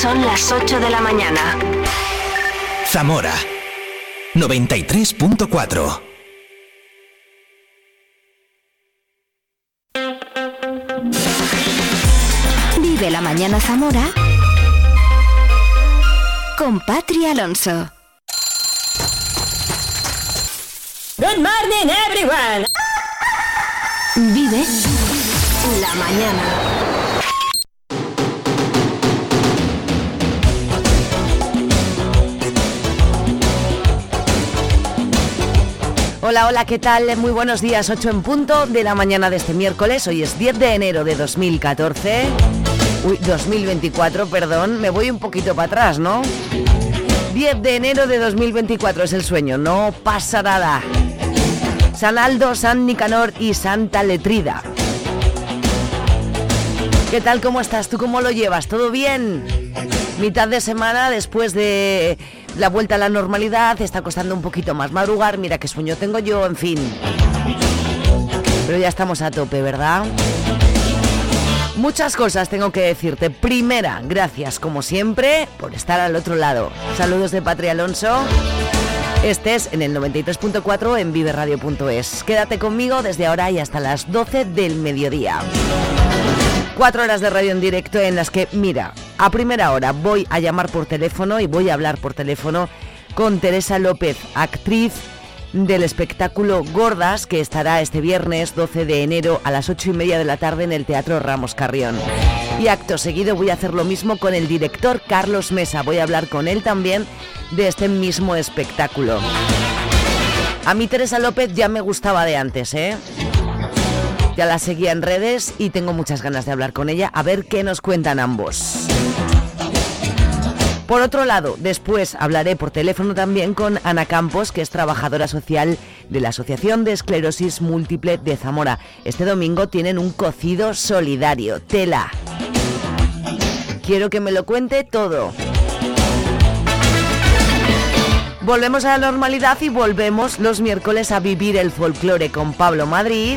Son las 8 de la mañana. Zamora 93.4 Vive la mañana Zamora con Patri Alonso. Good morning everyone. Vive la mañana. Hola, hola, ¿qué tal? Muy buenos días, 8 en punto de la mañana de este miércoles. Hoy es 10 de enero de 2014. Uy, 2024, perdón, me voy un poquito para atrás, ¿no? 10 de enero de 2024 es el sueño, no pasa nada. San Aldo, San Nicanor y Santa Letrida. ¿Qué tal? ¿Cómo estás? ¿Tú cómo lo llevas? ¿Todo bien? Mitad de semana después de la vuelta a la normalidad, está costando un poquito más madrugar, mira qué sueño tengo yo, en fin. Pero ya estamos a tope, ¿verdad? Muchas cosas tengo que decirte. Primera, gracias como siempre por estar al otro lado. Saludos de Patria Alonso. Estés en el 93.4 en viveradio.es. Quédate conmigo desde ahora y hasta las 12 del mediodía. Cuatro horas de radio en directo en las que, mira, a primera hora voy a llamar por teléfono y voy a hablar por teléfono con Teresa López, actriz del espectáculo Gordas, que estará este viernes 12 de enero a las 8 y media de la tarde en el Teatro Ramos Carrión. Y acto seguido voy a hacer lo mismo con el director Carlos Mesa. Voy a hablar con él también de este mismo espectáculo. A mí Teresa López ya me gustaba de antes, ¿eh? Ya la seguía en redes y tengo muchas ganas de hablar con ella a ver qué nos cuentan ambos. Por otro lado, después hablaré por teléfono también con Ana Campos, que es trabajadora social de la Asociación de Esclerosis Múltiple de Zamora. Este domingo tienen un cocido solidario. Tela. Quiero que me lo cuente todo. Volvemos a la normalidad y volvemos los miércoles a vivir el folclore con Pablo Madrid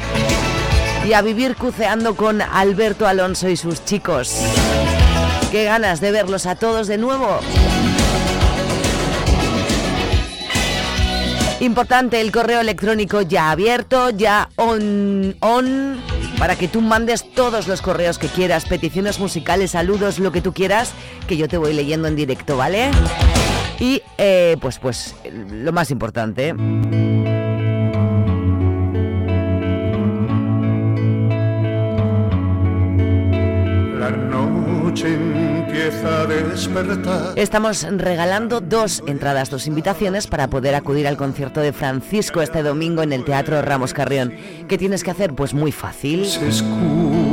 y a vivir cuceando con Alberto Alonso y sus chicos. Qué ganas de verlos a todos de nuevo. Importante, el correo electrónico ya abierto, ya on, on, para que tú mandes todos los correos que quieras, peticiones musicales, saludos, lo que tú quieras, que yo te voy leyendo en directo, ¿vale? Y eh, pues, pues, lo más importante. Noche empieza a despertar. Estamos regalando dos entradas, dos invitaciones para poder acudir al concierto de Francisco este domingo en el Teatro Ramos Carrión. ¿Qué tienes que hacer? Pues muy fácil. Se escucha.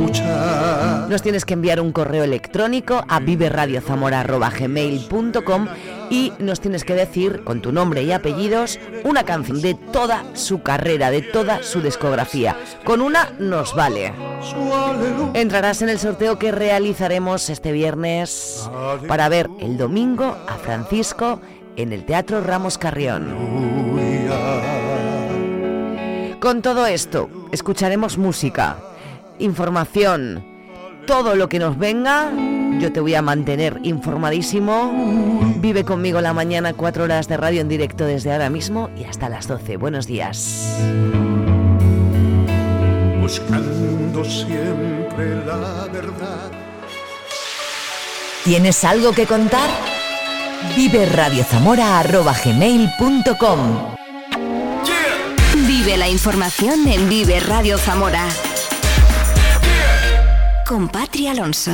Nos tienes que enviar un correo electrónico a viveradiozamora.gmail.com y nos tienes que decir con tu nombre y apellidos una canción de toda su carrera, de toda su discografía. Con una nos vale. Entrarás en el sorteo que realizaremos este viernes para ver el domingo a Francisco en el Teatro Ramos Carrión. Con todo esto, escucharemos música, información, todo lo que nos venga. Yo te voy a mantener informadísimo. Vive conmigo la mañana, cuatro horas de radio en directo desde ahora mismo y hasta las 12. Buenos días. Buscando siempre la verdad. ¿Tienes algo que contar? Vive radiozamora.gmail.com Vive la información en Vive Radio Zamora. Con Patri Alonso.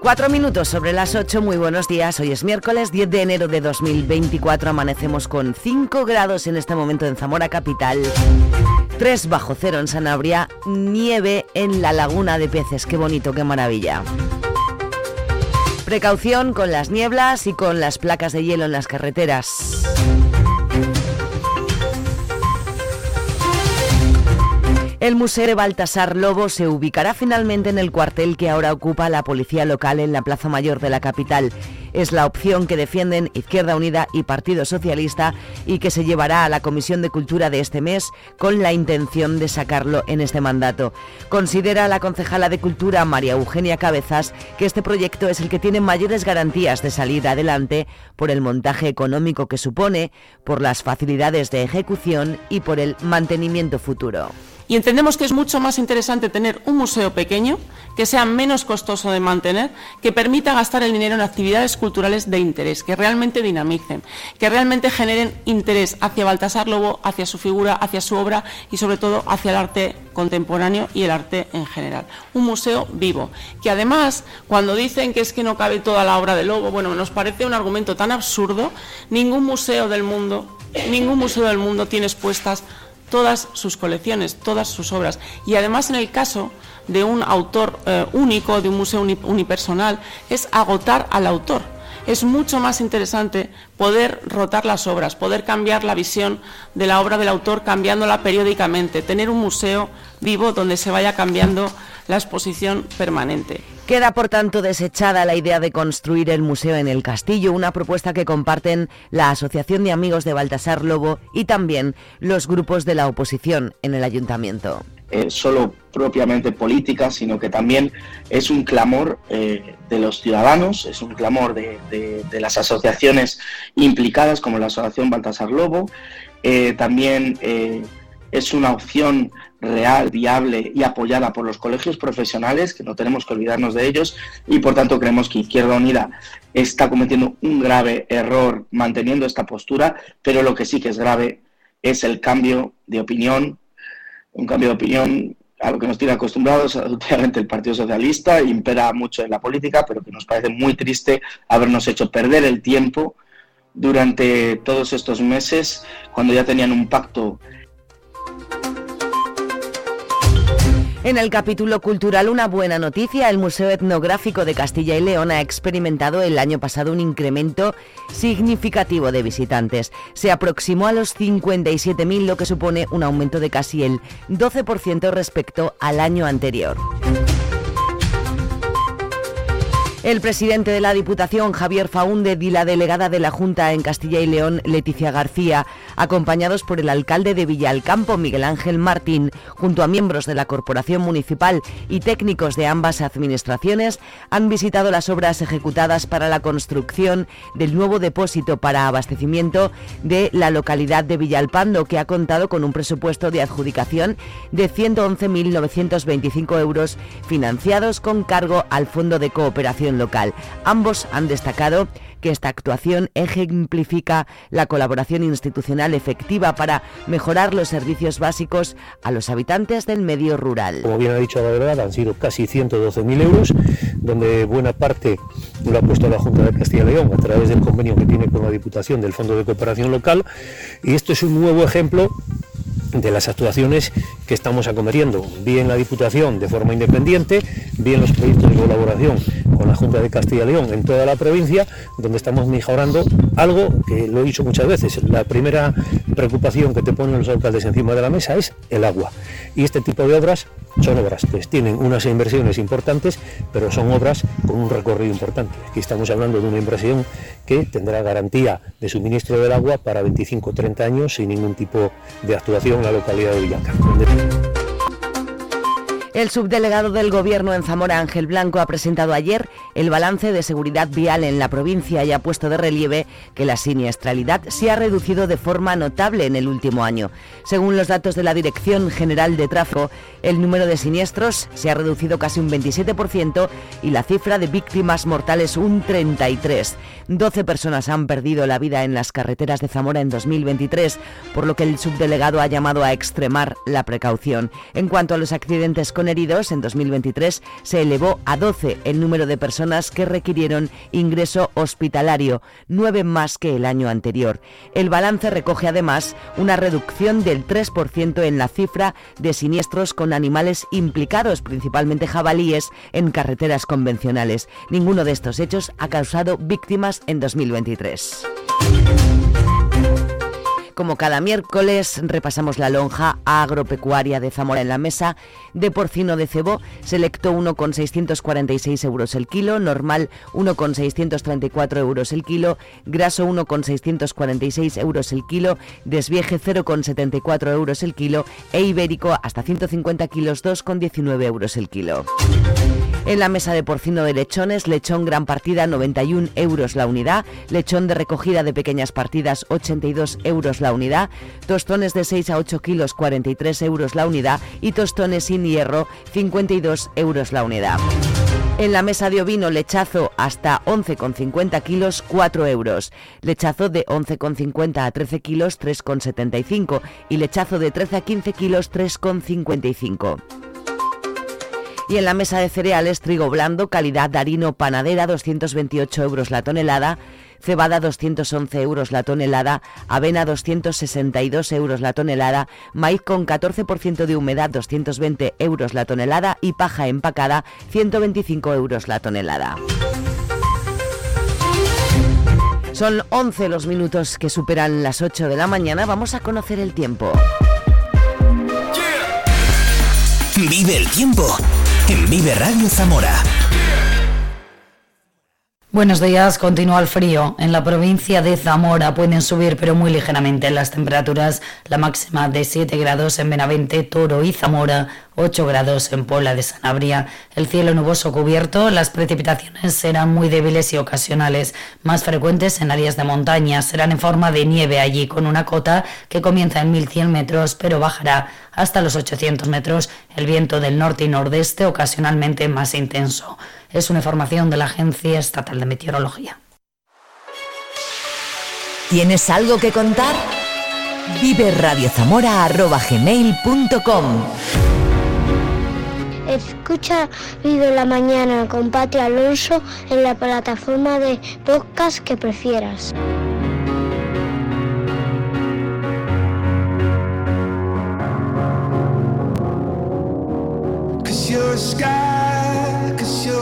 Cuatro minutos sobre las ocho, muy buenos días. Hoy es miércoles 10 de enero de 2024. Amanecemos con 5 grados en este momento en Zamora Capital. 3 bajo cero en Sanabria. Nieve en la laguna de peces. Qué bonito, qué maravilla. Precaución con las nieblas y con las placas de hielo en las carreteras. El Museo de Baltasar Lobo se ubicará finalmente en el cuartel que ahora ocupa la policía local en la Plaza Mayor de la capital. Es la opción que defienden Izquierda Unida y Partido Socialista y que se llevará a la Comisión de Cultura de este mes con la intención de sacarlo en este mandato. Considera la concejala de Cultura María Eugenia Cabezas que este proyecto es el que tiene mayores garantías de salir adelante por el montaje económico que supone, por las facilidades de ejecución y por el mantenimiento futuro. Y entendemos que es mucho más interesante tener un museo pequeño, que sea menos costoso de mantener, que permita gastar el dinero en actividades culturales de interés, que realmente dinamicen, que realmente generen interés hacia Baltasar Lobo, hacia su figura, hacia su obra y sobre todo hacia el arte contemporáneo y el arte en general. Un museo vivo, que además, cuando dicen que es que no cabe toda la obra de Lobo, bueno, nos parece un argumento tan absurdo, ningún museo del mundo, ningún museo del mundo tiene expuestas todas sus colecciones, todas sus obras. Y además en el caso de un autor eh, único, de un museo unipersonal, es agotar al autor. Es mucho más interesante poder rotar las obras, poder cambiar la visión de la obra del autor cambiándola periódicamente, tener un museo vivo donde se vaya cambiando la exposición permanente. Queda, por tanto, desechada la idea de construir el museo en el castillo, una propuesta que comparten la Asociación de Amigos de Baltasar Lobo y también los grupos de la oposición en el ayuntamiento. Eh, solo propiamente política, sino que también es un clamor eh, de los ciudadanos, es un clamor de, las asociaciones implicadas, como la Asociación Baltasar Lobo, eh, también es una opción real, viable y apoyada por los colegios profesionales, que no tenemos que olvidarnos de ellos, y por tanto creemos que Izquierda Unida está cometiendo un grave error manteniendo esta postura, pero lo que sí que es grave es el cambio de opinión, un cambio de opinión a lo que nos tiene acostumbrados, últimamente el Partido Socialista, impera mucho en la política, pero que nos parece muy triste habernos hecho perder el tiempo durante todos estos meses, cuando ya tenían un pacto En el capítulo cultural, una buena noticia, el Museo Etnográfico de Castilla y León ha experimentado el año pasado un incremento significativo de visitantes. Se aproximó a los 57.000, lo que supone un aumento de casi el 12% respecto al año anterior. El presidente de la Diputación, Javier Faúndez, y la delegada de la Junta en Castilla y León, Leticia García, acompañados por el alcalde de Villalcampo, Miguel Ángel Martín, junto a miembros de la Corporación Municipal y técnicos de ambas administraciones, han visitado las obras ejecutadas para la construcción del nuevo depósito para abastecimiento de la localidad de Villalpando, que ha contado con un presupuesto de adjudicación de 111.925 euros financiados con cargo al Fondo de Cooperación local. Ambos han destacado que esta actuación ejemplifica la colaboración institucional efectiva para mejorar los servicios básicos a los habitantes del medio rural. Como bien ha dicho la verdad, han sido casi 112.000 euros, donde buena parte lo ha puesto la Junta de Castilla y León a través del convenio que tiene con la Diputación del Fondo de Cooperación Local. Y esto es un nuevo ejemplo de las actuaciones que estamos acometiendo, bien la Diputación de forma independiente, bien los proyectos de colaboración con la Junta de Castilla y León en toda la provincia, donde estamos mejorando algo que lo he dicho muchas veces. La primera preocupación que te ponen los alcaldes encima de la mesa es el agua. Y este tipo de obras son obras que tienen unas inversiones importantes, pero son obras con un recorrido importante. Aquí estamos hablando de una inversión que tendrá garantía de suministro del agua para 25 o 30 años sin ningún tipo de actuación en la localidad de Villacampo. El subdelegado del Gobierno en Zamora, Ángel Blanco, ha presentado ayer el balance de seguridad vial en la provincia y ha puesto de relieve que la siniestralidad se ha reducido de forma notable en el último año. Según los datos de la Dirección General de Tráfico, el número de siniestros se ha reducido casi un 27% y la cifra de víctimas mortales un 33%. 12 personas han perdido la vida en las carreteras de Zamora en 2023, por lo que el subdelegado ha llamado a extremar la precaución. En cuanto a los accidentes con heridos, en 2023 se elevó a 12 el número de personas que requirieron ingreso hospitalario, nueve más que el año anterior. El balance recoge además una reducción del 3% en la cifra de siniestros con animales implicados, principalmente jabalíes, en carreteras convencionales. Ninguno de estos hechos ha causado víctimas en 2023. Como cada miércoles repasamos la lonja agropecuaria de Zamora en la mesa de porcino de cebo, selecto 1,646 euros el kilo, normal 1,634 euros el kilo, graso 1,646 euros el kilo, desvieje 0,74 euros el kilo e ibérico hasta 150 kilos 2,19 euros el kilo. En la mesa de porcino de lechones, lechón gran partida 91 euros la unidad, lechón de recogida de pequeñas partidas 82 euros la unidad, tostones de 6 a 8 kilos 43 euros la unidad y tostones sin hierro 52 euros la unidad. En la mesa de ovino, lechazo hasta 11,50 kilos, 4 euros. Lechazo de 11,50 a 13 kilos, 3,75. Y lechazo de 13 a 15 kilos, 3,55. Y en la mesa de cereales, trigo blando, calidad Darino Panadera, 228 euros la tonelada, cebada 211 euros la tonelada, avena 262 euros la tonelada, maíz con 14% de humedad 220 euros la tonelada y paja empacada 125 euros la tonelada. Son 11 los minutos que superan las 8 de la mañana. Vamos a conocer el tiempo. Vive el tiempo en Vive Radio Zamora. Buenos días, continúa el frío. En la provincia de Zamora pueden subir pero muy ligeramente las temperaturas, la máxima de 7 grados en Benavente, Toro y Zamora, 8 grados en Pola de Sanabria. El cielo nuboso cubierto, las precipitaciones serán muy débiles y ocasionales, más frecuentes en áreas de montaña, serán en forma de nieve allí con una cota que comienza en 1100 metros pero bajará hasta los 800 metros, el viento del norte y nordeste ocasionalmente más intenso. Es una información de la Agencia Estatal de Meteorología. ¿Tienes algo que contar? Vive Escucha Vive la Mañana con Pati Alonso en la plataforma de podcast que prefieras. a sky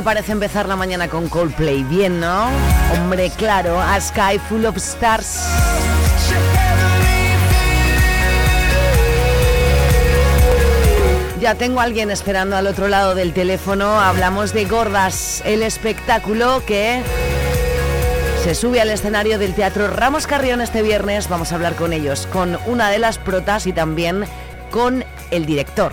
Te parece empezar la mañana con Coldplay? Bien, ¿no? Hombre, claro, A Sky Full of Stars. Ya tengo a alguien esperando al otro lado del teléfono. Hablamos de Gordas, el espectáculo que se sube al escenario del Teatro Ramos Carrión este viernes. Vamos a hablar con ellos, con una de las protas y también con el director.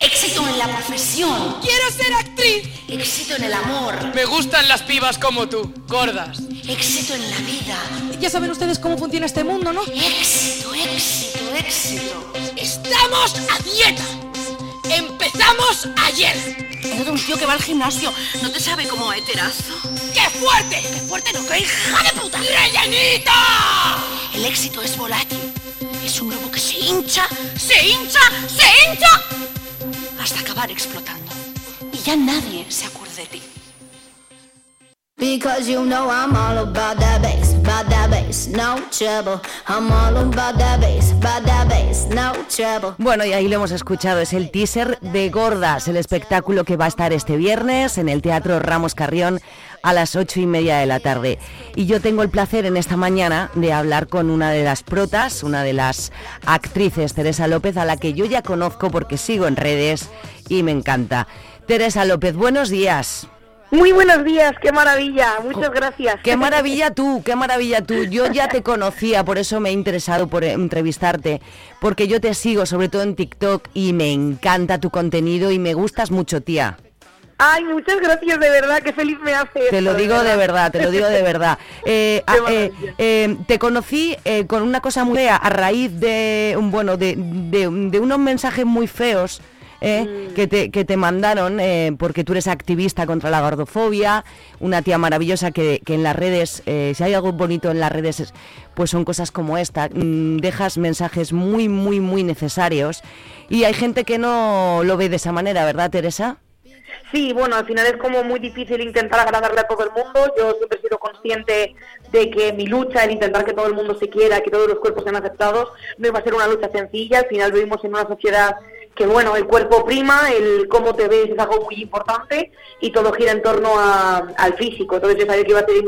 Éxito en la profesión. Quiero ser actriz. Éxito en el amor. Me gustan las pibas como tú, gordas. Éxito en la vida. Ya saben ustedes cómo funciona este mundo, ¿no? Éxito, éxito, éxito. Estamos a dieta. Empezamos ayer. Era un tío que va al gimnasio. ¿No te sabe como a heterazo? ¡Qué fuerte! ¡Qué fuerte no! ¡Qué hija de puta! ¡Rellenita! El éxito es volátil. Es un globo que se hincha, se hincha, se hincha hasta acabar explotando. Y ya nadie se acuerda de ti. Because you know I'm all about that bass, Bueno, y ahí lo hemos escuchado, es el teaser de Gordas, el espectáculo que va a estar este viernes en el Teatro Ramos Carrión a las ocho y media de la tarde. Y yo tengo el placer en esta mañana de hablar con una de las protas, una de las actrices, Teresa López, a la que yo ya conozco porque sigo en redes y me encanta. Teresa López, buenos días. Muy buenos días, qué maravilla, muchas gracias. Qué maravilla tú, qué maravilla tú. Yo ya te conocía, por eso me he interesado por entrevistarte, porque yo te sigo sobre todo en TikTok y me encanta tu contenido y me gustas mucho, tía. Ay, muchas gracias, de verdad, qué feliz me hace. Te lo digo de verdad, te lo digo de verdad. Eh, Qué a- eh, eh, te conocí eh, con una cosa muy fea a raíz de, bueno, de, de- de unos mensajes muy feos. Eh, Mm. que, te, que te mandaron eh, porque tú eres activista contra la gordofobia, una tía maravillosa que, que en las redes, eh, si hay algo bonito en las redes, es- pues son cosas como esta, mm, dejas mensajes muy, muy, muy necesarios y hay gente que no lo ve de esa manera, ¿verdad, Teresa? Sí, bueno, al final es como muy difícil intentar agradarle a todo el mundo. Yo siempre he sido consciente de que mi lucha, el intentar que todo el mundo se quiera, que todos los cuerpos sean aceptados, no iba a ser una lucha sencilla. Al final vivimos en una sociedad que, bueno, el cuerpo prima, el cómo te ves es algo muy importante y todo gira en torno al físico. Entonces yo sabía que iba a ser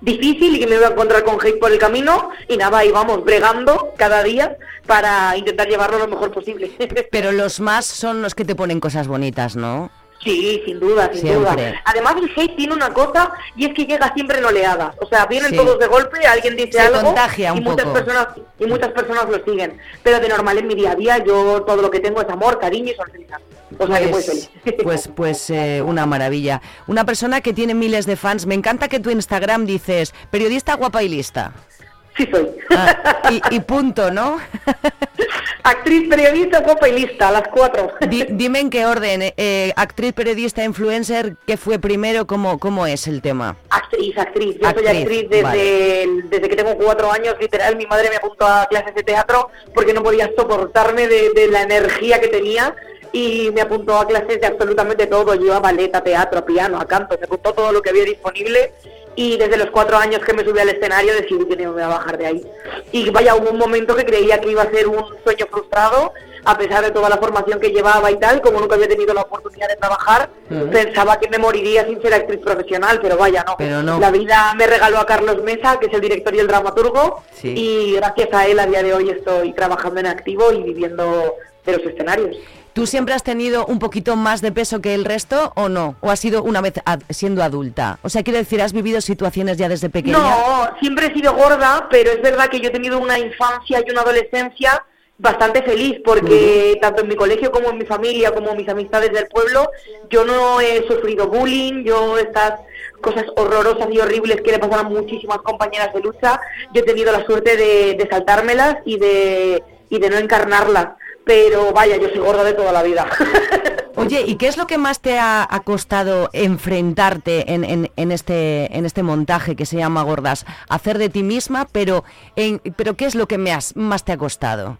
difícil y que me iba a encontrar con hate por el camino y nada, ahí vamos bregando cada día para intentar llevarlo lo mejor posible. Pero los más son los que te ponen cosas bonitas, ¿no? Sí, sin duda, sin Siempre. duda. Además el hate tiene una cosa y es que llega siempre en oleadas. O sea, vienen Sí. todos de golpe, alguien dice Se algo contagia y un muchas poco. personas y muchas personas lo siguen. Pero de normal en mi día a día yo todo lo que tengo es amor, cariño y sonrisa. O sea que Pues, feliz. pues, pues eh, una maravilla. Una persona que tiene miles de fans. Me encanta que tu Instagram dices periodista guapa y lista. Sí soy. Ah, y, y punto, ¿no? Actriz, periodista, copa y lista, las cuatro. Di- dime en qué orden. eh, eh, actriz, periodista, influencer, ¿qué fue primero? ¿Cómo, cómo es el tema? Actriz, actriz. Yo soy Actriz, desde, vale. desde que tengo cuatro años, literal. Mi madre me apuntó a clases de teatro porque no podía soportarme de, de la energía que tenía y me apuntó a clases de absolutamente todo. Yo a ballet, a teatro, a piano, a canto, me apuntó todo lo que había disponible y desde los cuatro años que me subí al escenario decidí que no me iba a bajar de ahí. Y vaya, hubo un momento que creía que iba a ser un sueño frustrado, a pesar de toda la formación que llevaba y tal, como nunca había tenido la oportunidad de trabajar, pensaba que me moriría sin ser actriz profesional, pero vaya, no. Pero no. La vida me regaló a Carlos Mesa, que es el director y el dramaturgo, Sí. y gracias a él a día de hoy estoy trabajando en activo y viviendo de los escenarios. ¿Tú siempre has tenido un poquito más de peso que el resto o no? ¿O has sido una vez ad- siendo adulta? O sea, quiero decir, ¿has vivido situaciones ya desde pequeña? No, siempre he sido gorda, pero es verdad que yo he tenido una infancia y una adolescencia bastante feliz porque tanto en mi colegio como en mi familia como mis amistades del pueblo yo no he sufrido bullying, yo estas cosas horrorosas y horribles que le pasan a muchísimas compañeras de lucha, yo he tenido la suerte de, de saltármelas y de, y de no encarnarlas, pero vaya, yo soy gorda de toda la vida. Oye, ¿y qué es lo que más te ha, ha costado enfrentarte en, en- en este, en este montaje que se llama Gordas? Hacer de ti misma, pero, en, pero ¿qué es lo que me has- más te ha costado?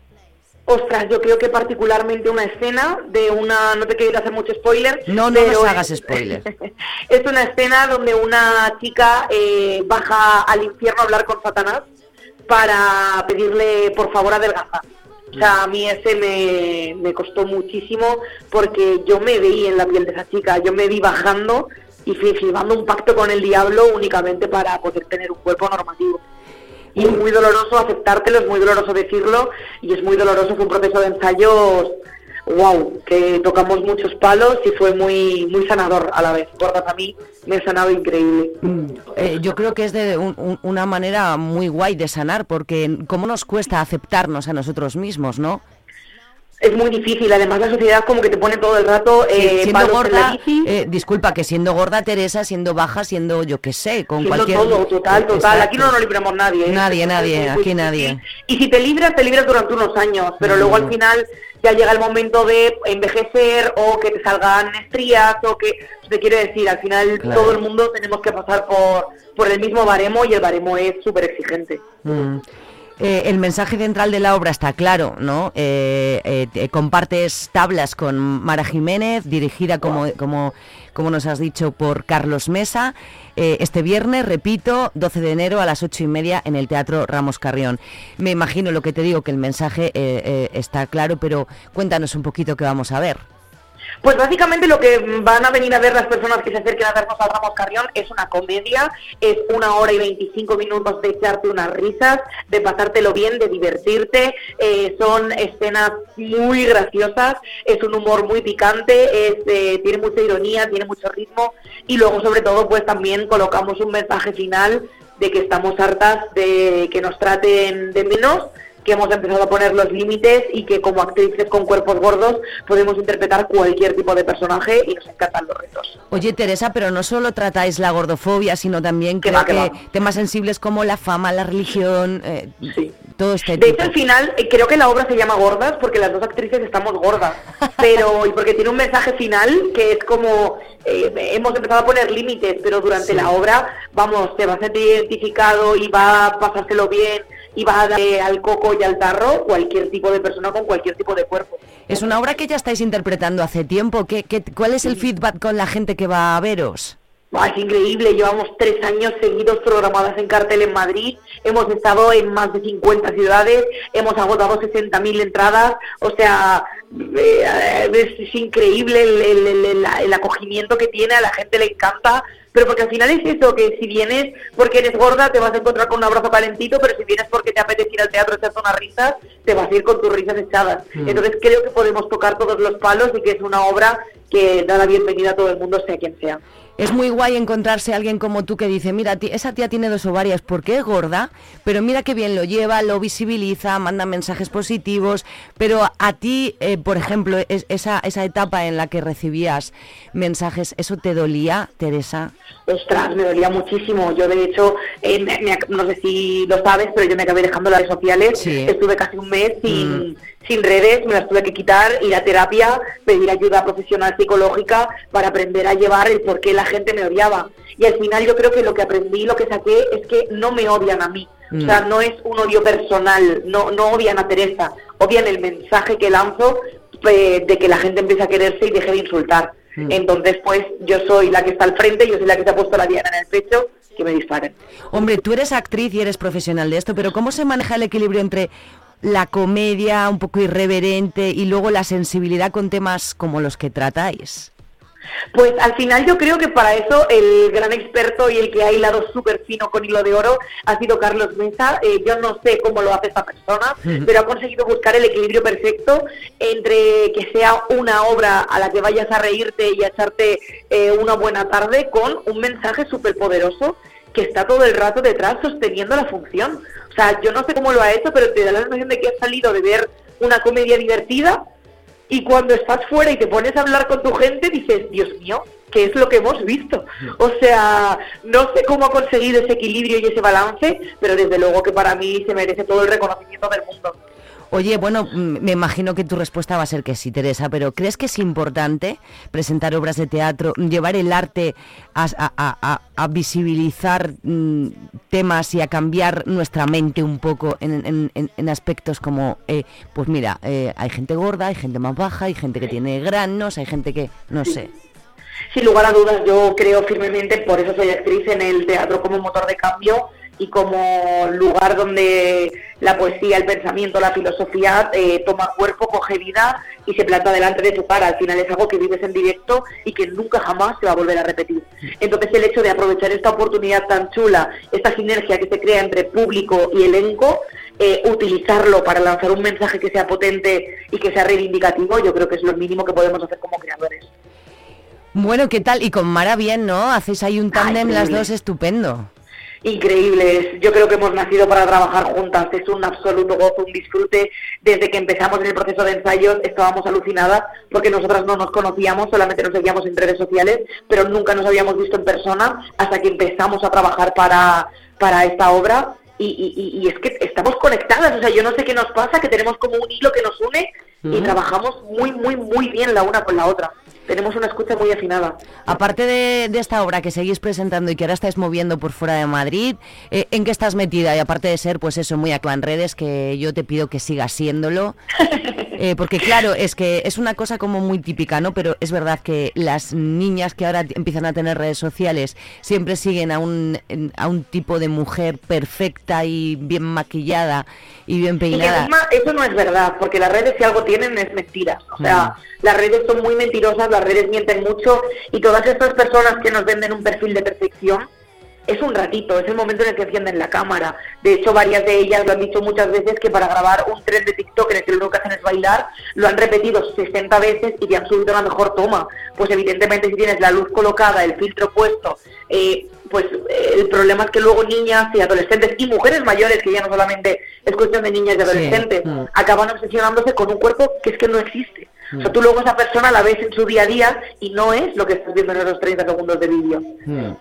Ostras, yo creo que particularmente una escena de una, no te quiero hacer mucho spoiler. No, no nos hagas spoiler. Es una escena donde una chica eh, baja al infierno a hablar con Satanás para pedirle por favor adelgazar. O sea, a mí ese me, costó muchísimo porque yo me veí en la piel de esa chica, yo me vi bajando y firmando un pacto con el diablo únicamente para poder tener un cuerpo normativo. Y es muy doloroso aceptártelo, es muy doloroso decirlo y es muy doloroso, fue un proceso de ensayos, wow, que tocamos muchos palos y fue muy muy sanador a la vez. Gordas a mí me ha sanado increíble. Eh, yo creo que es de un- una manera muy guay de sanar, porque cómo nos cuesta aceptarnos a nosotros mismos, ¿no? Es muy difícil, además la sociedad como que te pone todo el rato eh, siendo palos en la gorda, bici. eh, disculpa, que siendo gorda Teresa, siendo baja, siendo yo qué sé, con Siendo cualquier... todo, total, total. Exacto. Aquí no nos libramos nadie. ¿eh? Nadie, nadie, Es aquí nadie. Y si te libras, te libras durante unos años, pero luego al final ya llega el momento de envejecer o que te salgan estrías o que, te quiero decir, al final Claro. todo el mundo tenemos que pasar por, por el mismo baremo y el baremo es súper exigente. Mm. Eh, el mensaje central de la obra está claro, ¿no? Eh, eh, te- compartes tablas con Mara Jiménez, dirigida, como, como, como nos has dicho, por Carlos Mesa. Eh, este viernes, repito, 12 de enero a las 8 y media en el Teatro Ramos Carrión. Me imagino lo que te digo, que el mensaje está claro, pero cuéntanos un poquito qué vamos a ver. Pues básicamente lo que van a venir a ver las personas que se acerquen a vernos al Ramos Carrión es una comedia, es una hora y 25 minutos de echarte unas risas, de pasártelo bien, de divertirte, eh, son escenas muy graciosas, es un humor muy picante, es, eh, tiene mucha ironía, tiene mucho ritmo y luego sobre todo pues también colocamos un mensaje final de que estamos hartas de que nos traten de menos que hemos empezado a poner los límites y que como actrices con cuerpos gordos podemos interpretar cualquier tipo de personaje y nos encantan los retos. Oye, Teresa, pero no solo tratáis la gordofobia, sino también creo va, que va. temas sensibles como la fama, la religión, eh, todo este De hecho, al final, eh, creo que la obra se llama Gordas porque las dos actrices estamos gordas, pero y porque tiene un mensaje final que es como eh, hemos empezado a poner límites, pero durante la obra, vamos, te va a sentir identificado y va a pasárselo bien y va a darle al coco y al tarro cualquier tipo de persona con cualquier tipo de cuerpo. Es una obra que ya estáis interpretando hace tiempo. ¿Qué, qué, cuál es el feedback con la gente que va a veros? Es increíble, llevamos tres años seguidos programadas en cartel en Madrid, hemos estado en más de 50 ciudades, hemos agotado 60.000 entradas, o sea, eh, es, es increíble el- el- el- el acogimiento que tiene, a la gente le encanta, pero porque al final es eso, que si vienes porque eres gorda te vas a encontrar con un abrazo calentito, pero si vienes porque te apetece ir al teatro echarte unas risas, te vas a ir con tus risas echadas. Mm. Entonces creo que podemos tocar todos los palos y que es una obra que da la bienvenida a todo el mundo, sea quien sea. Es muy guay encontrarse a alguien como tú que dice, mira, ti- esa tía tiene dos ovarias porque es gorda, pero mira qué bien lo lleva, lo visibiliza, manda mensajes positivos, pero a ti, eh, por ejemplo, es- esa, esa etapa en la que recibías mensajes, ¿eso te dolía, Teresa? Ostras, me dolía muchísimo. Yo, de hecho, eh, me- no sé si lo sabes, pero yo me acabé dejando las redes sociales. Estuve casi un mes sin, sin redes, me las tuve que quitar, ir a terapia, pedir ayuda profesional psicológica para aprender a llevar el por qué la gente me odiaba. Y al final yo creo que lo que aprendí, lo que saqué, es que no me odian a mí. O sea, Mm. no es un odio personal, no, no odian a Teresa, odian el mensaje que lanzo eh, de que la gente empiece a quererse y deje de insultar. Mm. Entonces, pues yo soy la que está al frente, yo soy la que se ha puesto la diana en el pecho, que me disparen. Hombre, tú eres actriz y eres profesional de esto, pero ¿cómo se maneja el equilibrio entre la comedia un poco irreverente y luego la sensibilidad con temas como los que tratáis? Pues al final yo creo que para eso el gran experto y el que ha hilado súper fino con hilo de oro ha sido Carlos Mesa. Eh, yo no sé cómo lo hace esta persona, pero ha conseguido buscar el equilibrio perfecto entre que sea una obra a la que vayas a reírte y a echarte eh, una buena tarde con un mensaje súper poderoso que está todo el rato detrás sosteniendo la función. O sea, yo no sé cómo lo ha hecho, pero te da la sensación de que has salido de ver una comedia divertida y cuando estás fuera y te pones a hablar con tu gente dices, Dios mío, ¿qué es lo que hemos visto? O sea, no sé cómo ha conseguido ese equilibrio y ese balance, pero desde luego que para mí se merece todo el reconocimiento del mundo. Oye, bueno, me imagino que tu respuesta va a ser que sí, Teresa, pero ¿crees que es importante presentar obras de teatro, llevar el arte a, a- a- a visibilizar mm, temas y a cambiar nuestra mente un poco en, en- en- en aspectos como, eh, pues mira, eh, hay gente gorda, hay gente más baja, hay gente que tiene granos, hay gente que, no sé. Sin lugar a dudas, yo creo firmemente, por eso soy actriz en el teatro como motor de cambio y como lugar donde la poesía, el pensamiento, la filosofía eh, toma cuerpo, coge vida y se planta delante de tu cara. Al final es algo que vives en directo y que nunca jamás se va a volver a repetir. Entonces el hecho de aprovechar esta oportunidad tan chula, esta sinergia que se crea entre público y elenco, eh, utilizarlo para lanzar un mensaje que sea potente y que sea reivindicativo, yo creo que es lo mínimo que podemos hacer como creadores. Bueno, ¿qué tal? Y con Mara bien, ¿no? Hacéis ahí un tándem las dos estupendo. Increíbles. Yo creo que hemos nacido para trabajar juntas. Es un absoluto gozo, un disfrute. Desde que empezamos en el proceso de ensayos estábamos alucinadas porque nosotras no nos conocíamos, solamente nos seguíamos en redes sociales, pero nunca nos habíamos visto en persona hasta que empezamos a trabajar para, para esta obra. Y, y- y- y es que estamos conectadas, o sea, yo no sé qué nos pasa, que tenemos como un hilo que nos une y trabajamos muy, muy, muy bien la una con la otra. Tenemos una escucha muy afinada. Aparte de, de esta obra que seguís presentando y que ahora estáis moviendo por fuera de Madrid, eh, ¿en qué estás metida? Y aparte de ser, pues eso, muy actua en redes, que yo te pido que sigas siéndolo. Eh, porque claro, es que es una cosa como muy típica, ¿no? Pero es verdad que las niñas que ahora empiezan a tener redes sociales siempre siguen a un, a un tipo de mujer perfecta y bien maquillada y bien Y que peinada. eso no es verdad, porque las redes si algo tienen es mentiras. O sea, las redes son muy mentirosas, las redes mienten mucho y todas estas personas que nos venden un perfil de perfección es un ratito, es el momento en el que encienden la cámara. De hecho, varias de ellas lo han dicho muchas veces que para grabar un tren de TikTok en el que lo único que hacen es bailar, lo han repetido 60 veces y te han subido la mejor toma. Pues evidentemente si tienes la luz colocada, el filtro puesto, eh, pues el problema es que luego niñas y adolescentes y mujeres mayores, que ya no solamente es cuestión de niñas y adolescentes, Mm. acaban obsesionándose con un cuerpo que es que no existe. O sea, tú luego esa persona la ves en su día a día y no es lo que estás viendo en esos 30 segundos de vídeo.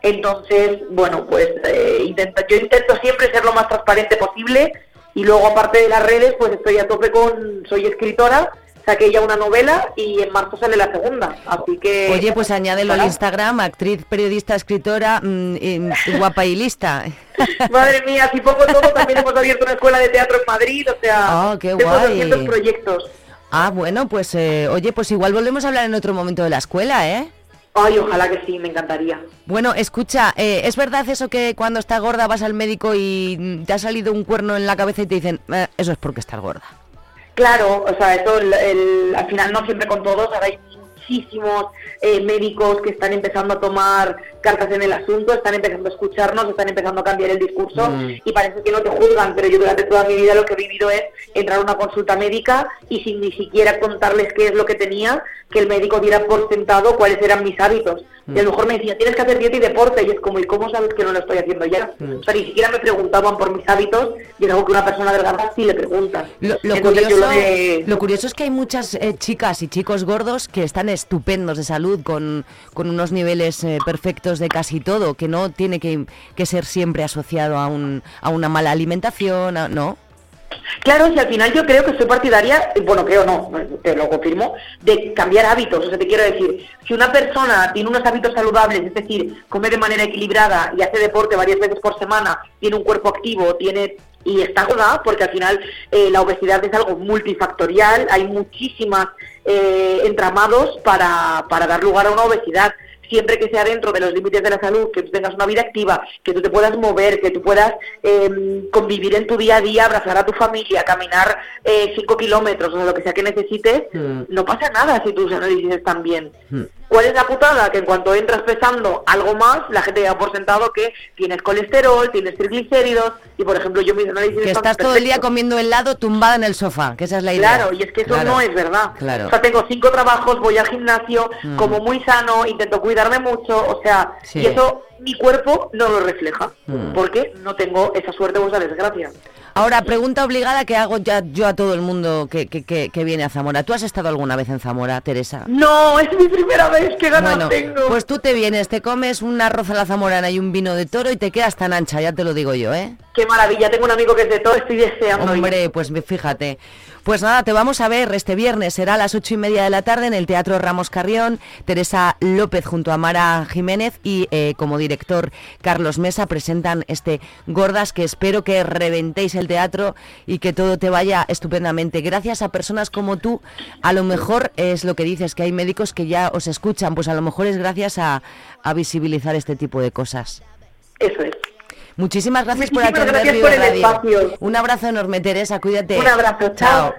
Entonces, bueno, pues eh, intento, yo intento siempre ser lo más transparente posible y luego aparte de las redes, pues estoy a tope con, soy escritora, saqué ya una novela y en marzo sale la segunda, así que... Oye, pues añádelo al. Instagram, actriz, periodista, escritora, mm, y- guapa y lista. Madre mía, si pongo todo, también hemos abierto una escuela de teatro en Madrid, o sea, Ah, qué tengo guay. 200 proyectos. Ah, bueno, pues eh, oye, pues igual volvemos a hablar en otro momento de la escuela, ¿eh? Ay, ojalá que sí, me encantaría. Bueno, escucha, eh, ¿es verdad eso que cuando estás gorda vas al médico y te ha salido un cuerno en la cabeza y te dicen, "Eh, eso es porque estás gorda? Claro, o sea, eso el- el- al final no siempre con todos, ahora hay muchísimos eh, médicos que están empezando a tomar cartas en el asunto, están empezando a escucharnos, están empezando a cambiar el discurso Mm. y parece que no te juzgan, pero yo durante toda mi vida lo que he vivido es entrar a una consulta médica y sin ni siquiera contarles qué es lo que tenía, que el médico diera por sentado cuáles eran mis hábitos. Mm. Y a lo mejor me decía, tienes que hacer dieta y deporte, y es como, ¿y cómo sabes que no lo estoy haciendo ya? Mm. O sea, ni siquiera me preguntaban por mis hábitos, y es algo que una persona delgada sí le pregunta. Lo, lo Entonces, yo curioso, lo de- lo curioso es que hay muchas eh, chicas y chicos gordos que están estupendos de salud, con, con unos niveles eh, perfectos de casi todo, que no tiene que, que ser siempre asociado a, un, a una mala alimentación, a- ¿no? Claro, si al final yo creo que soy partidaria, bueno, creo no, te lo confirmo, de cambiar hábitos. O sea, te quiero decir, si una persona tiene unos hábitos saludables, es decir, come de manera equilibrada y hace deporte varias veces por semana, tiene un cuerpo activo, tiene y está gorda, porque al final eh, la obesidad es algo multifactorial, hay muchísimas eh, entramados para, para dar lugar a una obesidad. Siempre que sea dentro de los límites de la salud, que tú tengas una vida activa, que tú te puedas mover, que tú puedas eh, convivir en tu día a día, abrazar a tu familia, caminar 5 kilómetros, o sea, lo que sea que necesites, Mm. no pasa nada si tus análisis están bien. Mm. ¿Cuál es la putada? Que en cuanto entras pesando algo más, la gente ya por sentado que tienes colesterol, tienes triglicéridos, y por ejemplo yo mis análisis Que están estás todo el día perfectos. comiendo helado tumbada en el sofá, que esa es la idea. Claro, y es que eso Claro. no es verdad. Claro. O sea, tengo cinco trabajos, voy al gimnasio, Mm. como muy sano, intento cuidarme mucho, o sea, Sí. y eso mi cuerpo no lo refleja, Mm. porque no tengo esa suerte o esa desgracia. Ahora, pregunta obligada que hago ya yo a todo el mundo que, que, que, que viene a Zamora. ¿Tú has estado alguna vez en Zamora, Teresa? No, es mi primera vez que ganas Bueno, tengo. pues tú te vienes, te comes un arroz a la zamorana y un vino de toro y te quedas tan ancha, ya te lo digo yo, ¿eh? Qué maravilla, tengo un amigo que es de todo, estoy deseando. ir. Hombre, pues fíjate. Pues nada, te vamos a ver este viernes, será a las ocho y media de la tarde en el Teatro Ramos Carrión. Teresa López junto a Mara Jiménez y eh, como director Carlos Mesa presentan este Gordas que espero que reventéis el teatro y que todo te vaya estupendamente. Gracias a personas como tú, a lo mejor es lo que dices, que hay médicos que ya os escuchan, pues a lo mejor es gracias a, a visibilizar este tipo de cosas. Eso es. Muchísimas gracias por Muchísimas atender gracias por el Radio. espacio. Un abrazo enorme, Teresa, cuídate. Un abrazo, chao.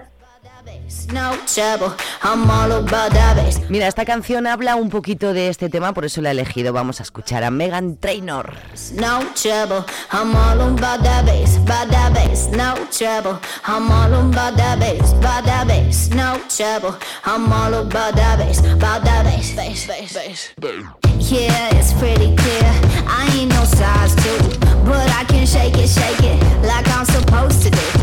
Mira, esta canción habla un poquito de este tema, por eso la he elegido. Vamos a escuchar a Megan Trainor. No trouble, I'm all about that bass, about that bass. No trouble, I'm all about that bass, about that bass. No trouble, I'm all about that bass, about that bass, bass, bass, bass. Yeah, it's pretty clear. I ain't no size two, but I can shake it, shake it like I'm supposed to do.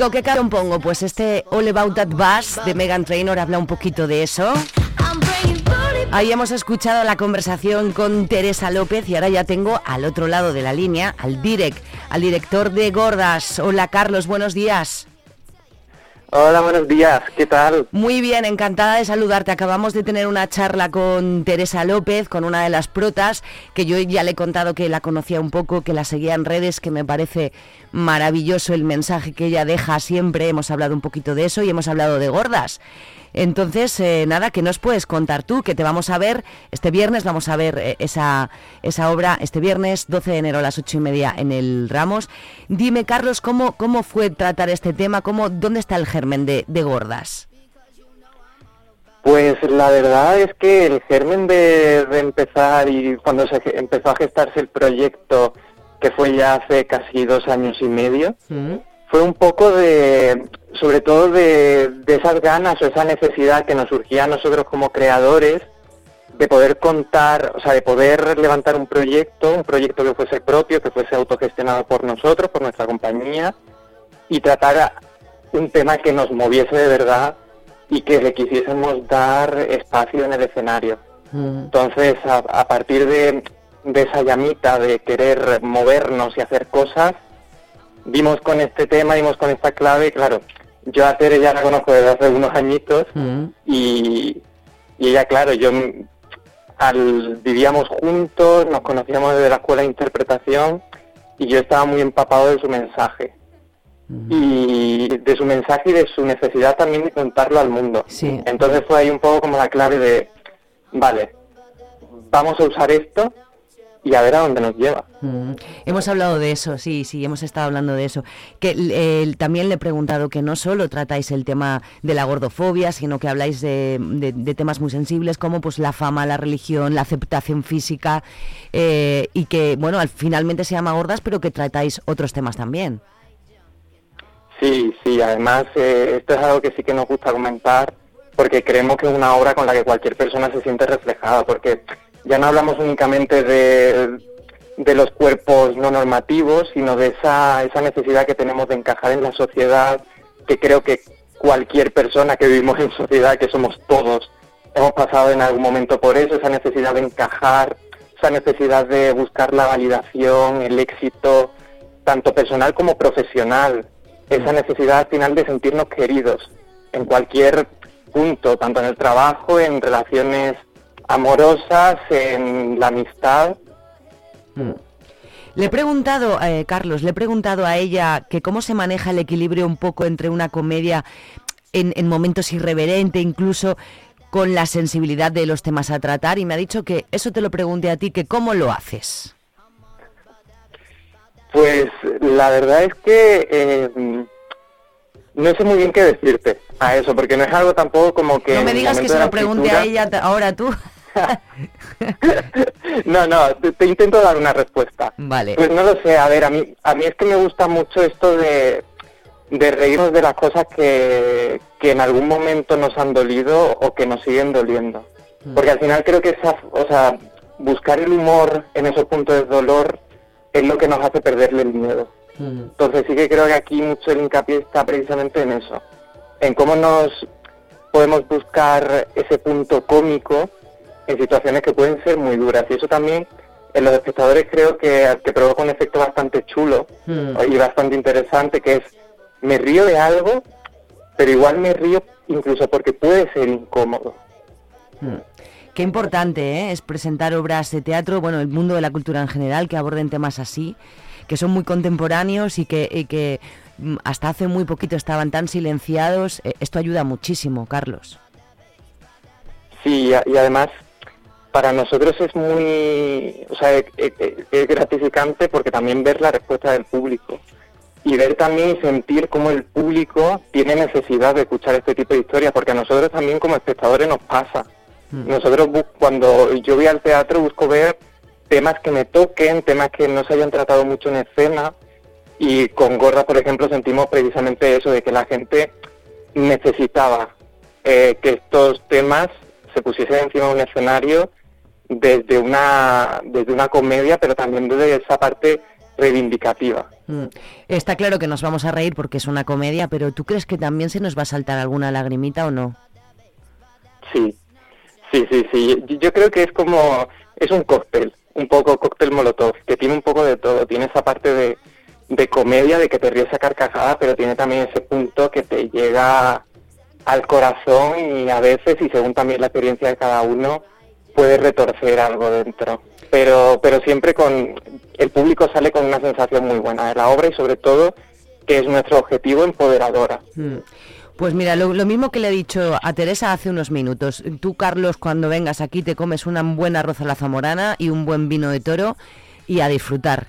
Digo, ¿qué canción pongo? Pues este All About That Bass de Megan Trainor habla un poquito de eso. Ahí hemos escuchado la conversación con Teresa López y ahora ya tengo al otro lado de la línea al direct, al director de Gordas. Hola Carlos, buenos días. Hola, buenos días, ¿qué tal? Muy bien, encantada de saludarte. Acabamos de tener una charla con Teresa López, con una de las protas, que yo ya le he contado que la conocía un poco, que la seguía en redes, que me parece maravilloso el mensaje que ella deja siempre. Hemos hablado un poquito de eso y hemos hablado de gordas. Entonces, eh, nada, ¿qué nos puedes contar tú? Que te vamos a ver este viernes, vamos a ver eh, esa, esa obra este viernes, 12 de enero a las ocho y media en el Ramos. Dime, Carlos, ¿cómo, cómo fue tratar este tema? ¿Cómo, ¿Dónde está el germen de, de Gordas? Pues la verdad es que el germen de, de empezar y cuando se empezó a gestarse el proyecto, que fue ya hace casi dos años y medio, fue un poco de, sobre todo de, de esas ganas o esa necesidad que nos surgía a nosotros como creadores de poder contar, o sea, de poder levantar un proyecto, un proyecto que fuese propio, que fuese autogestionado por nosotros, por nuestra compañía, y tratar un tema que nos moviese de verdad y que le quisiésemos dar espacio en el escenario. Entonces, a, a partir de, de esa llamita de querer movernos y hacer cosas, dimos con este tema, dimos con esta clave, claro, yo a Tere ya la conozco desde hace unos añitos y, y ella, claro, yo mm, al, vivíamos juntos, nos conocíamos desde la escuela de interpretación y yo estaba muy empapado de su mensaje. Y de su mensaje y de su necesidad también de contarlo al mundo. Sí. Entonces fue ahí un poco como la clave de, vale, vamos a usar esto y a ver a dónde nos lleva. Mm, Hemos hablado de eso, sí, sí, hemos estado hablando de eso. Que eh, también le he preguntado que no solo tratáis el tema de la gordofobia, sino que habláis de, de- de temas muy sensibles como pues la fama, la religión, la aceptación física eh, y que, bueno, al, finalmente se llama gordas, pero que tratáis otros temas también. Sí, sí, además eh, esto es algo que sí que nos gusta comentar porque creemos que es una obra con la que cualquier persona se siente reflejada, porque ya no hablamos únicamente de, de los cuerpos no normativos, sino de esa, esa necesidad que tenemos de encajar en la sociedad, que creo que cualquier persona que vivimos en sociedad, que somos todos, hemos pasado en algún momento por eso, esa necesidad de encajar, esa necesidad de buscar la validación, el éxito, tanto personal como profesional, esa necesidad al final de sentirnos queridos en cualquier punto, tanto en el trabajo, en relaciones amorosas, en la amistad. Le he preguntado, eh, Carlos, le he preguntado a ella que cómo se maneja el equilibrio un poco entre una comedia en, en momentos irreverente, incluso con la sensibilidad de los temas a tratar, y me ha dicho que eso te lo pregunte a ti, que cómo lo haces. Pues la verdad es que eh, no sé muy bien qué decirte a eso, porque no es algo tampoco como que... No me digas que se lo pregunte a ella ahora tú. No, no, te, te intento dar una respuesta. Vale. Pues no lo sé, a ver, a mí, a mí es que me gusta mucho esto de, de reírnos de las cosas que, que en algún momento nos han dolido o que nos siguen doliendo. Porque al final creo que esa, o sea, buscar el humor en esos puntos de dolor es lo que nos hace perderle el miedo. Entonces sí que creo que aquí mucho el hincapié está precisamente en eso, en cómo nos podemos buscar ese punto cómico en situaciones que pueden ser muy duras. Y eso también en los espectadores creo que, que provoca un efecto bastante chulo y bastante interesante, que es me río de algo, pero igual me río incluso porque puede ser incómodo. Qué importante ¿eh? es presentar obras de teatro, bueno, el mundo de la cultura en general, que aborden temas así, que son muy contemporáneos y que, y que mm, hasta hace muy poquito estaban tan silenciados. Eh, Esto ayuda muchísimo, Carlos. Sí, y además para nosotros es muy, o sea, es, es- es gratificante porque también ver la respuesta del público y ver también y sentir cómo el público tiene necesidad de escuchar este tipo de historias, porque a nosotros también como espectadores nos pasa. Nosotros bu- cuando yo voy al teatro busco ver temas que me toquen, temas que no se hayan tratado mucho en escena y con Gorda, por ejemplo, sentimos precisamente eso, de que la gente necesitaba eh, que estos temas se pusiesen encima de un escenario desde una, desde una comedia, pero también desde esa parte reivindicativa. Mm. Está claro que nos vamos a reír porque es una comedia, pero ¿tú crees que también se nos va a saltar alguna lagrimita o no? Sí, sí, sí, sí. Yo- creo que es como, es un cóctel, un poco cóctel molotov, que tiene un poco de todo. Tiene esa parte de, de comedia, de que te ríes a carcajada, pero tiene también ese punto que te llega al corazón y a veces, y según también la experiencia de cada uno, puede retorcer algo dentro. Pero, pero siempre con, el público sale con una sensación muy buena de la obra y sobre todo que es nuestro objetivo empoderadora. Mm. Pues mira, lo, mismo que le he dicho a Teresa hace unos minutos. Tú, Carlos, cuando vengas aquí te comes una buena arroz a y un buen vino de toro y a disfrutar.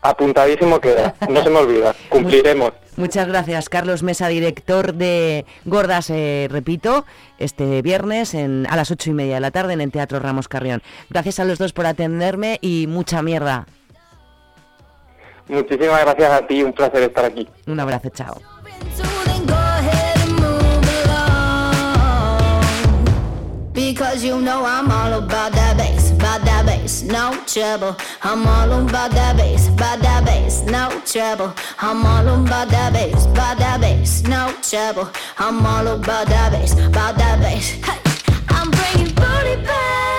Apuntadísimo queda, no se me olvida, cumpliremos. Muchas gracias, Carlos Mesa, director de Gordas, eh, repito, este viernes en, a las ocho y media de la tarde en el Teatro Ramos Carrión. Gracias a los dos por atenderme y mucha mierda. Muchísimas gracias a ti, un placer estar aquí. Un abrazo, chao. Because you know I'm all about that bass, about that bass, no trouble. I'm all about that bass, about that bass, no trouble. I'm all about that bass, about that bass, no trouble. I'm all about that bass, about that bass. Hey, I'm bringing booty back.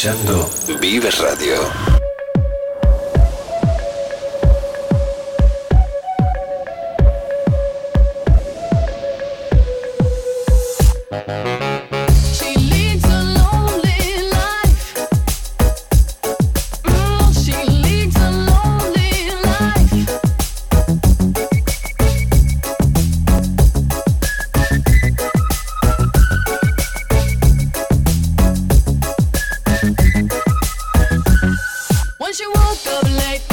escuchando Vives Radio. she woke up late.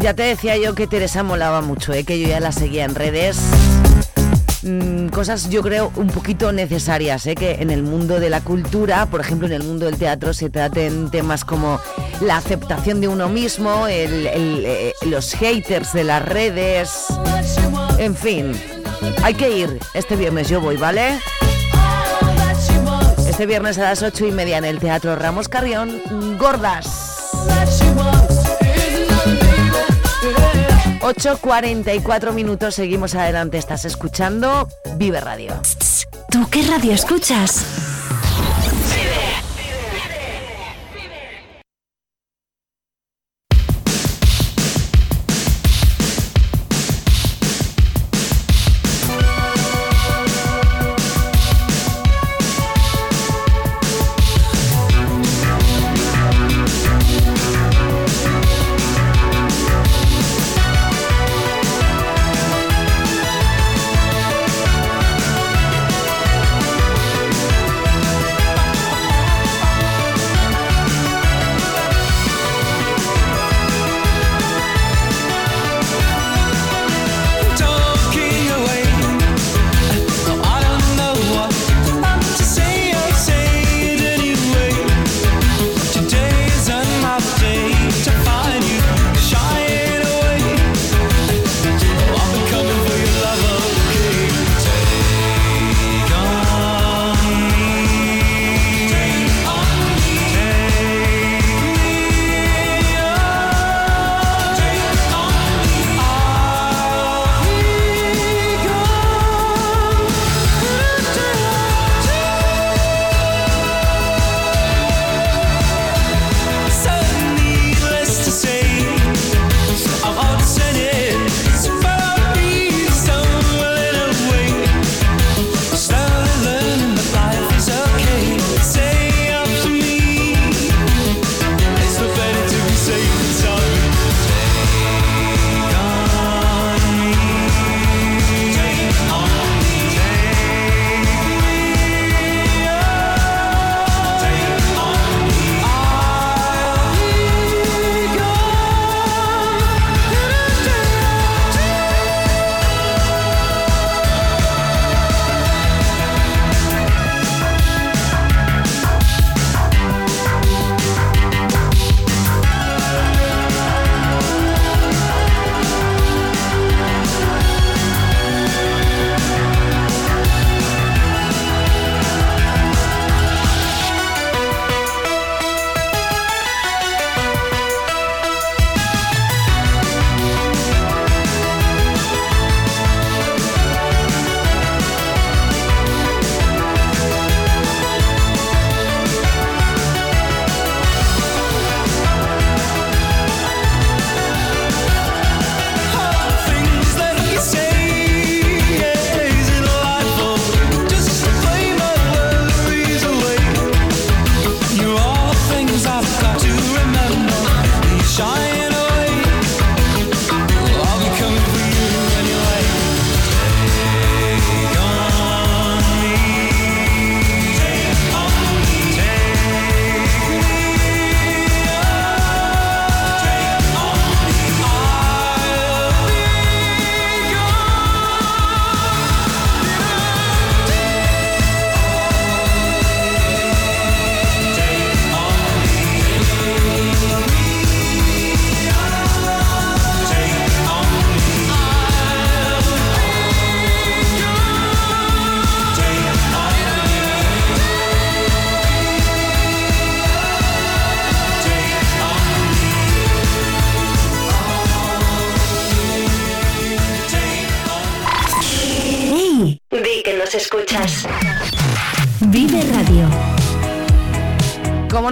Ya te decía yo que Teresa molaba mucho, ¿eh? que yo ya la seguía en redes. Mm, cosas yo creo un poquito necesarias, ¿eh? que en el mundo de la cultura, por ejemplo en el mundo del teatro, se traten temas como la aceptación de uno mismo, eh, los haters de las redes, en fin, hay que ir. Este viernes yo voy, ¿vale? Este viernes a las ocho y media en el Teatro Ramos Carrión, gordas. 8.44 minutos, seguimos adelante. Estás escuchando Vive Radio. ¿Tú qué radio escuchas?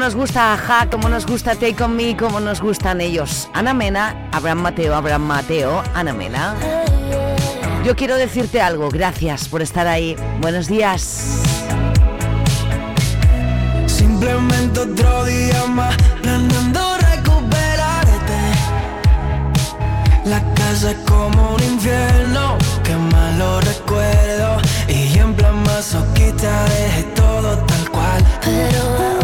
nos gusta Aja, como nos gusta Take On Me, como nos gustan ellos. Ana Mena, Abraham Mateo, Abraham Mateo, Ana Mena. Yo quiero decirte algo, gracias por estar ahí. Buenos días. Simplemente otro día más, La casa es como un infierno, que mal lo recuerdo. Y en plan masoquista dejé todo tal cual. Pero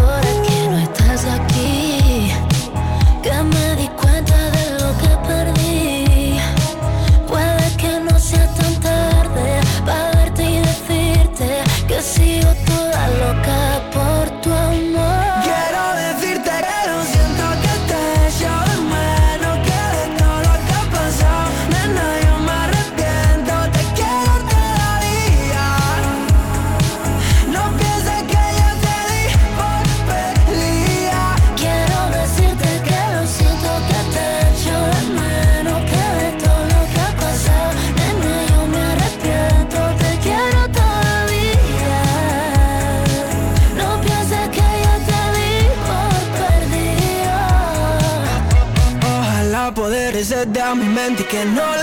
da mi can't noi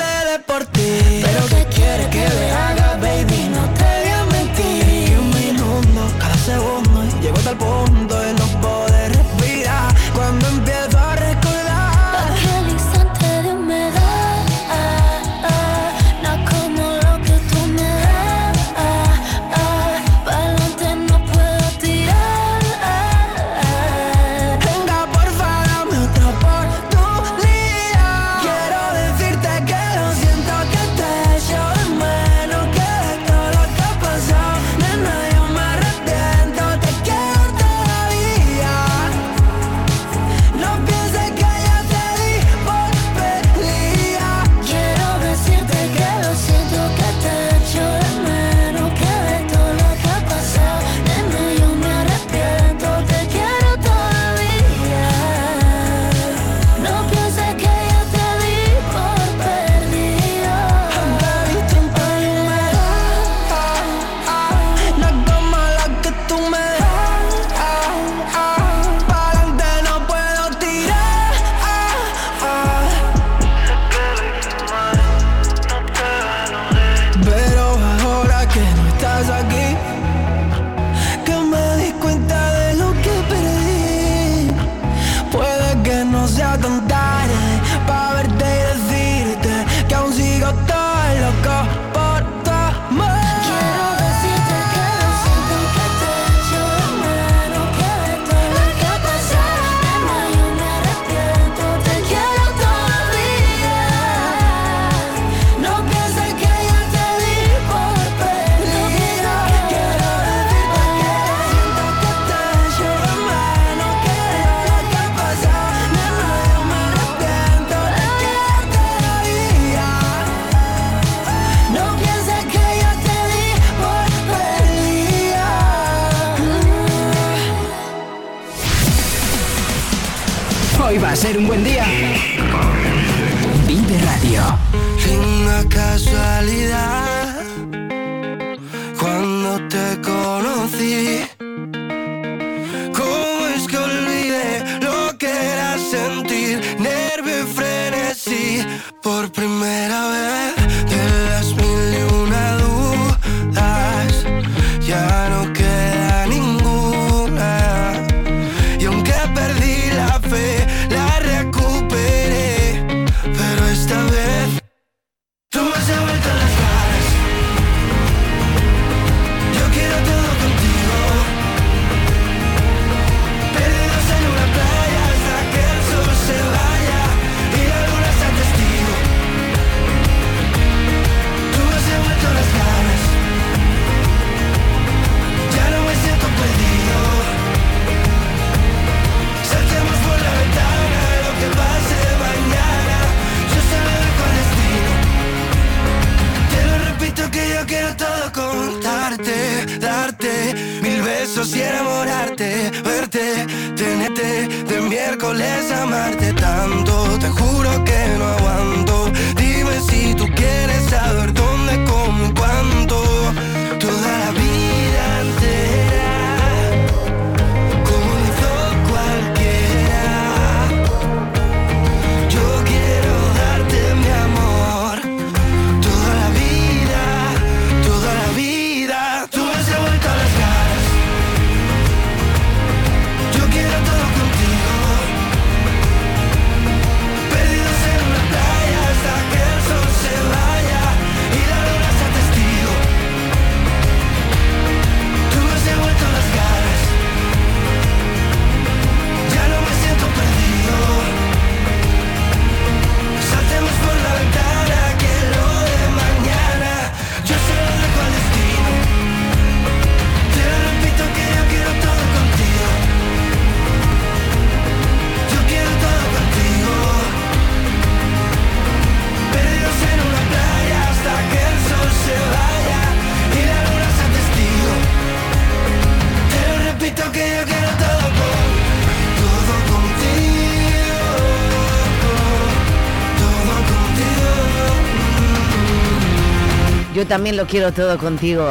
también lo quiero todo contigo.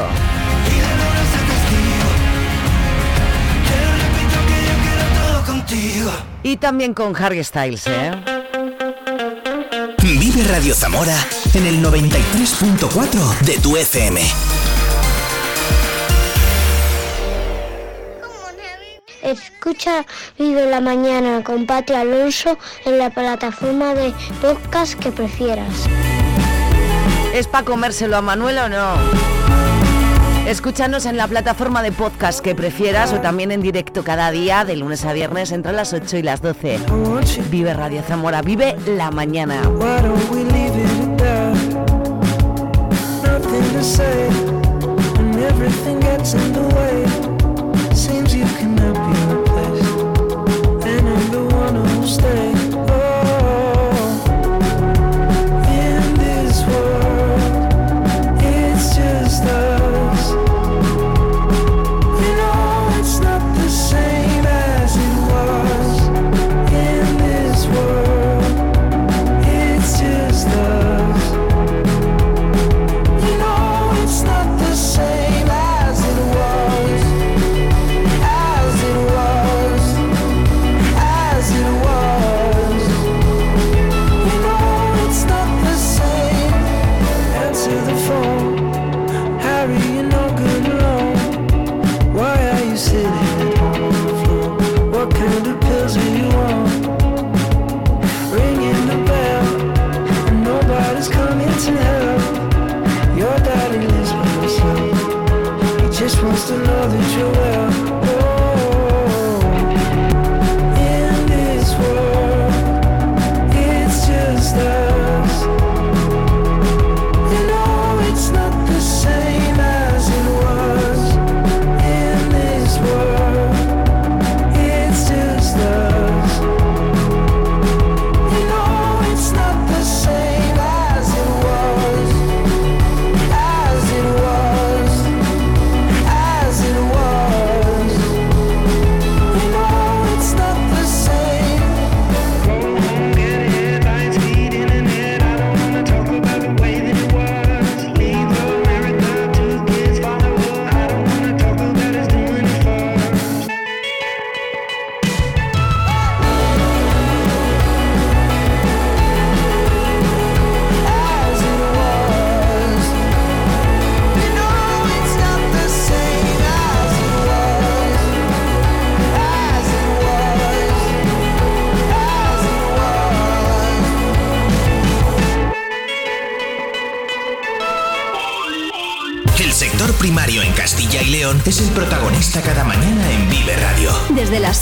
Y también con Harry Styles, ¿eh? Vive Radio Zamora en el 93.4 de tu FM. Escucha Vive la Mañana con Pati Alonso en la plataforma de podcast que prefieras. ¿Es para comérselo a Manuel o no? Escúchanos en la plataforma de podcast que prefieras o también en directo cada día, de lunes a viernes, entre las 8 y las 12. Vive Radio Zamora, vive la mañana.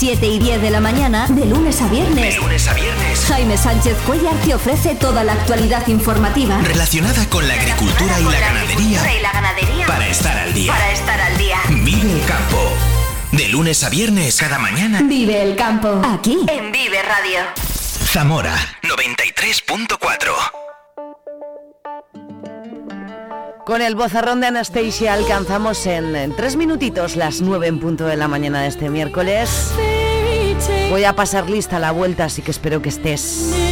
7 y 10 de la mañana, de lunes a viernes. De lunes a viernes. Jaime Sánchez Cuellar te ofrece toda la actualidad informativa. Relacionada con la agricultura y la ganadería y la ganadería. para estar al día. Para estar al día. Vive el campo. De lunes a viernes cada mañana. Vive el campo. Aquí. En Vive Radio. Zamora 93.4. Con el bozarrón de Anastasia alcanzamos en, en tres minutitos las nueve en punto de la mañana de este miércoles. Voy a pasar lista la vuelta, así que espero que estés.